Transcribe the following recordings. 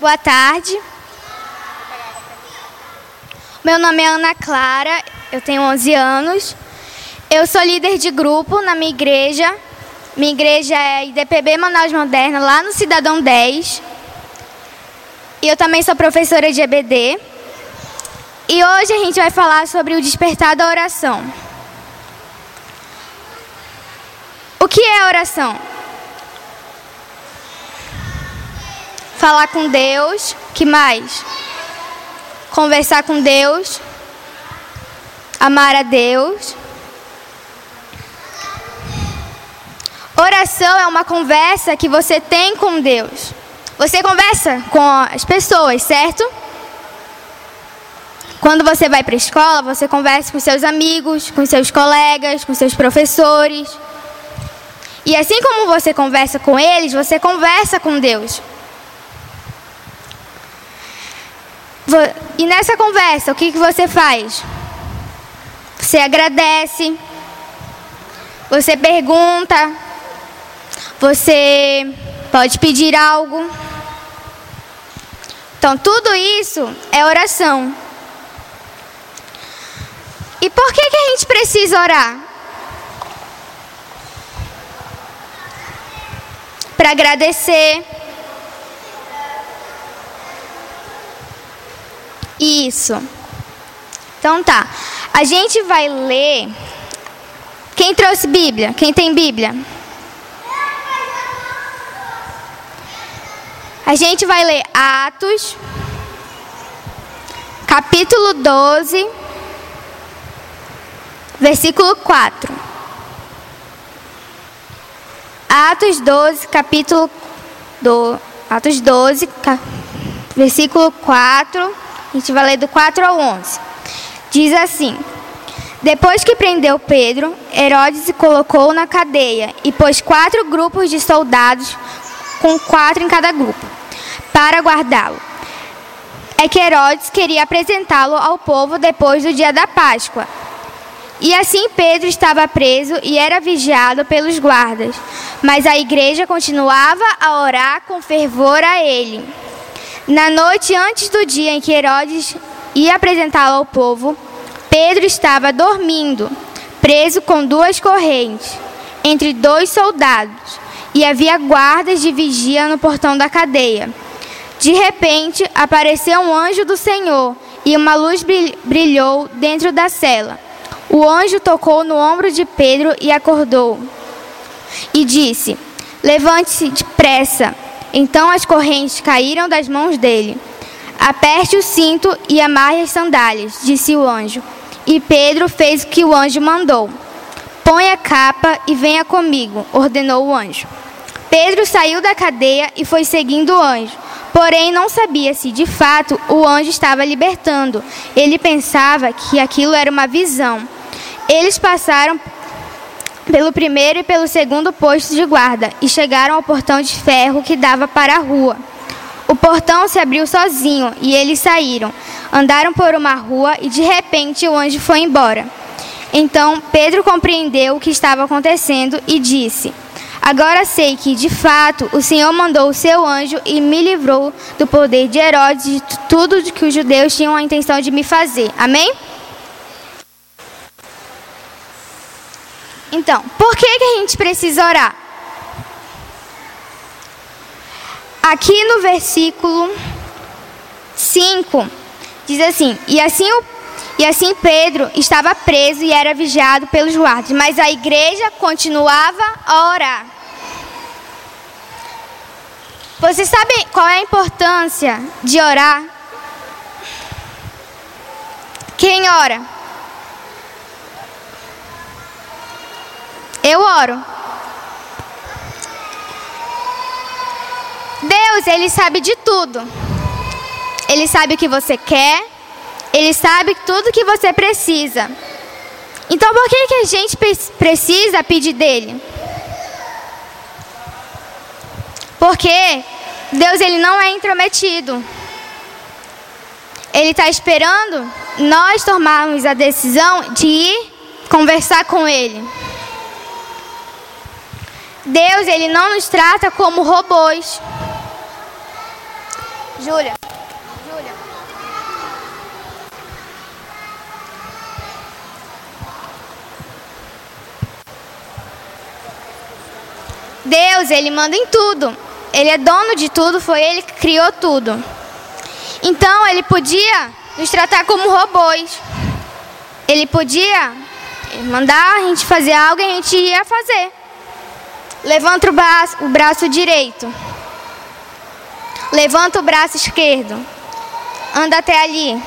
Boa tarde. Meu nome é Ana Clara, eu tenho 11 anos. Eu sou líder de grupo na minha igreja. Minha igreja é IDPB Manaus Moderna, lá no Cidadão 10. E eu também sou professora de EBD. E hoje a gente vai falar sobre o despertar da oração. O que é oração? Falar com Deus, que mais? Conversar com Deus, amar a Deus. Oração é uma conversa que você tem com Deus. Você conversa com as pessoas, certo? Quando você vai para a escola, você conversa com seus amigos, com seus colegas, com seus professores. E assim como você conversa com eles, você conversa com Deus. E nessa conversa, o que, que você faz? Você agradece, você pergunta, você pode pedir algo. Então, tudo isso é oração. E por que, que a gente precisa orar? Para agradecer Isso. Então tá. A gente vai ler. Quem trouxe Bíblia? Quem tem Bíblia? A gente vai ler Atos, capítulo 12, versículo 4. Atos 12, capítulo do Atos 12, versículo 4 a gente vai ler do 4 ao 11. Diz assim: Depois que prendeu Pedro, Herodes se colocou na cadeia e pôs quatro grupos de soldados, com quatro em cada grupo, para guardá-lo. É que Herodes queria apresentá-lo ao povo depois do dia da Páscoa. E assim Pedro estava preso e era vigiado pelos guardas. Mas a igreja continuava a orar com fervor a ele. Na noite antes do dia em que Herodes ia apresentá-lo ao povo, Pedro estava dormindo, preso com duas correntes, entre dois soldados, e havia guardas de vigia no portão da cadeia. De repente, apareceu um anjo do Senhor, e uma luz brilhou dentro da cela. O anjo tocou no ombro de Pedro e acordou. E disse: Levante-se depressa. Então as correntes caíram das mãos dele. Aperte o cinto e amarre as sandálias, disse o anjo. E Pedro fez o que o anjo mandou. Põe a capa e venha comigo, ordenou o anjo. Pedro saiu da cadeia e foi seguindo o anjo. Porém, não sabia se de fato o anjo estava libertando. Ele pensava que aquilo era uma visão. Eles passaram pelo primeiro e pelo segundo posto de guarda e chegaram ao portão de ferro que dava para a rua. O portão se abriu sozinho e eles saíram. Andaram por uma rua e de repente o anjo foi embora. Então Pedro compreendeu o que estava acontecendo e disse: Agora sei que, de fato, o Senhor mandou o seu anjo e me livrou do poder de Herodes e de tudo que os judeus tinham a intenção de me fazer. Amém? Então, por que, que a gente precisa orar? Aqui no versículo 5, diz assim: E assim, o, e assim Pedro estava preso e era vigiado pelos guardas, mas a igreja continuava a orar. Vocês sabem qual é a importância de orar? Quem ora? Deus, Ele sabe de tudo. Ele sabe o que você quer. Ele sabe tudo que você precisa. Então, por que, que a gente precisa pedir dele? Porque Deus ele não é intrometido. Ele está esperando nós tomarmos a decisão de ir conversar com Ele. Deus, ele não nos trata como robôs. Júlia. Júlia. Deus, ele manda em tudo. Ele é dono de tudo, foi ele que criou tudo. Então, ele podia nos tratar como robôs. Ele podia mandar a gente fazer algo e a gente ia fazer. Levanta o braço, o braço direito. Levanta o braço esquerdo. Anda até ali.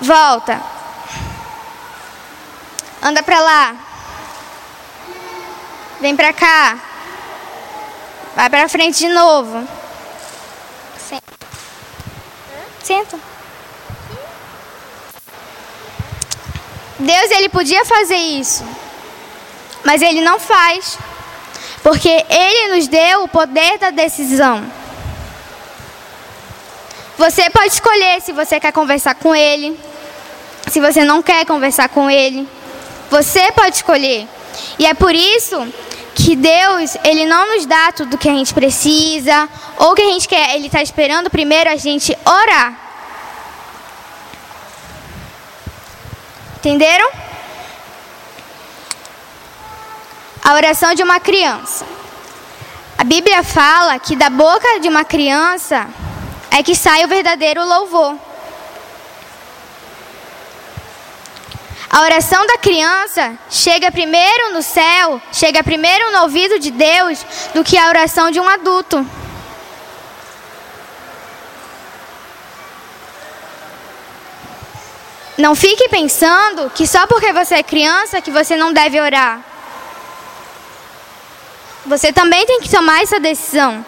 Volta. Anda para lá. Vem para cá. Vai para frente de novo. Senta. Senta. Deus ele podia fazer isso, mas ele não faz, porque ele nos deu o poder da decisão. Você pode escolher se você quer conversar com ele, se você não quer conversar com ele. Você pode escolher. E é por isso que Deus, ele não nos dá tudo que a gente precisa ou que a gente quer. Ele está esperando primeiro a gente orar. Entenderam? A oração de uma criança. A Bíblia fala que da boca de uma criança é que sai o verdadeiro louvor. A oração da criança chega primeiro no céu, chega primeiro no ouvido de Deus, do que a oração de um adulto. Não fique pensando que só porque você é criança que você não deve orar. Você também tem que tomar essa decisão.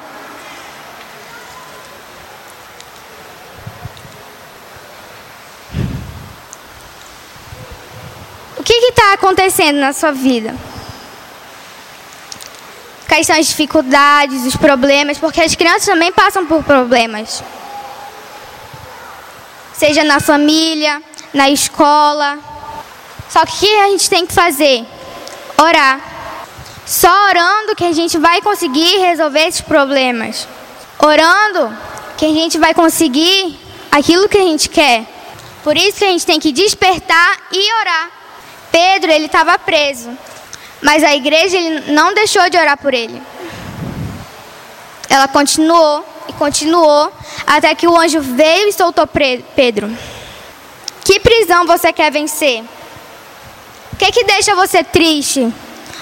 O que está acontecendo na sua vida? Quais são as dificuldades, os problemas? Porque as crianças também passam por problemas. Seja na família, na escola. Só que o que a gente tem que fazer? Orar. Só orando que a gente vai conseguir resolver esses problemas. Orando que a gente vai conseguir aquilo que a gente quer. Por isso que a gente tem que despertar e orar. Pedro, ele estava preso. Mas a igreja ele não deixou de orar por ele. Ela continuou e continuou até que o anjo veio e soltou Pedro. Que prisão você quer vencer? O que, que deixa você triste,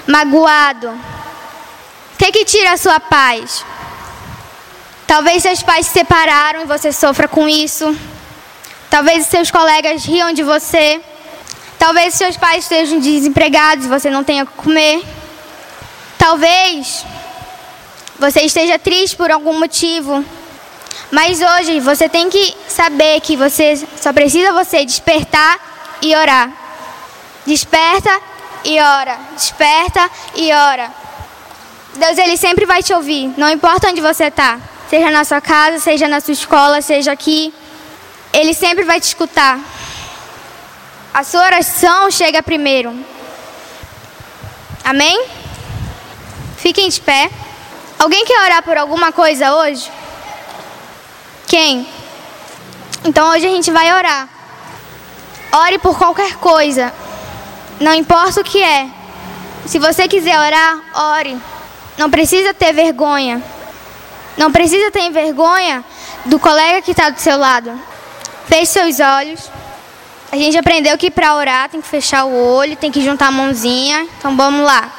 magoado? O que, que tira a sua paz? Talvez seus pais se separaram e você sofra com isso. Talvez seus colegas riam de você. Talvez seus pais estejam desempregados e você não tenha o que comer. Talvez você esteja triste por algum motivo. Mas hoje você tem que saber que você só precisa você despertar e orar. Desperta e ora. Desperta e ora. Deus ele sempre vai te ouvir, não importa onde você está. Seja na sua casa, seja na sua escola, seja aqui. Ele sempre vai te escutar. A sua oração chega primeiro. Amém? Fiquem de pé. Alguém quer orar por alguma coisa hoje? Quem? Então hoje a gente vai orar. Ore por qualquer coisa. Não importa o que é. Se você quiser orar, ore. Não precisa ter vergonha. Não precisa ter vergonha do colega que está do seu lado. Feche seus olhos. A gente aprendeu que para orar tem que fechar o olho, tem que juntar a mãozinha. Então vamos lá.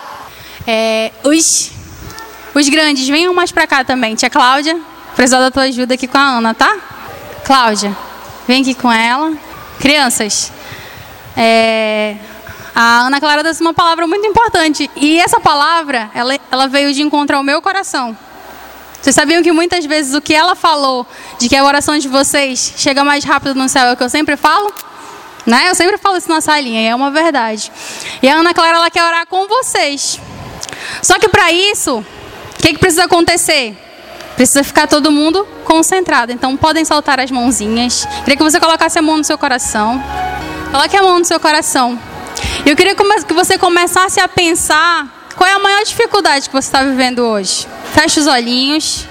É, os, os grandes, venham mais para cá também. Tia Cláudia, precisar da tua ajuda aqui com a Ana, tá? Cláudia, vem aqui com ela. Crianças, é, a Ana Clara disse uma palavra muito importante. E essa palavra, ela, ela veio de encontrar o meu coração. Vocês sabiam que muitas vezes o que ela falou, de que a oração de vocês chega mais rápido no céu, é o que eu sempre falo? Né? Eu sempre falo isso na salinha, e é uma verdade. E a Ana Clara, ela quer orar com vocês. Só que para isso, o que, que precisa acontecer? Precisa ficar todo mundo concentrado. Então podem soltar as mãozinhas. Queria que você colocasse a mão no seu coração. Coloque a mão no seu coração. Eu queria que você começasse a pensar qual é a maior dificuldade que você está vivendo hoje. Feche os olhinhos.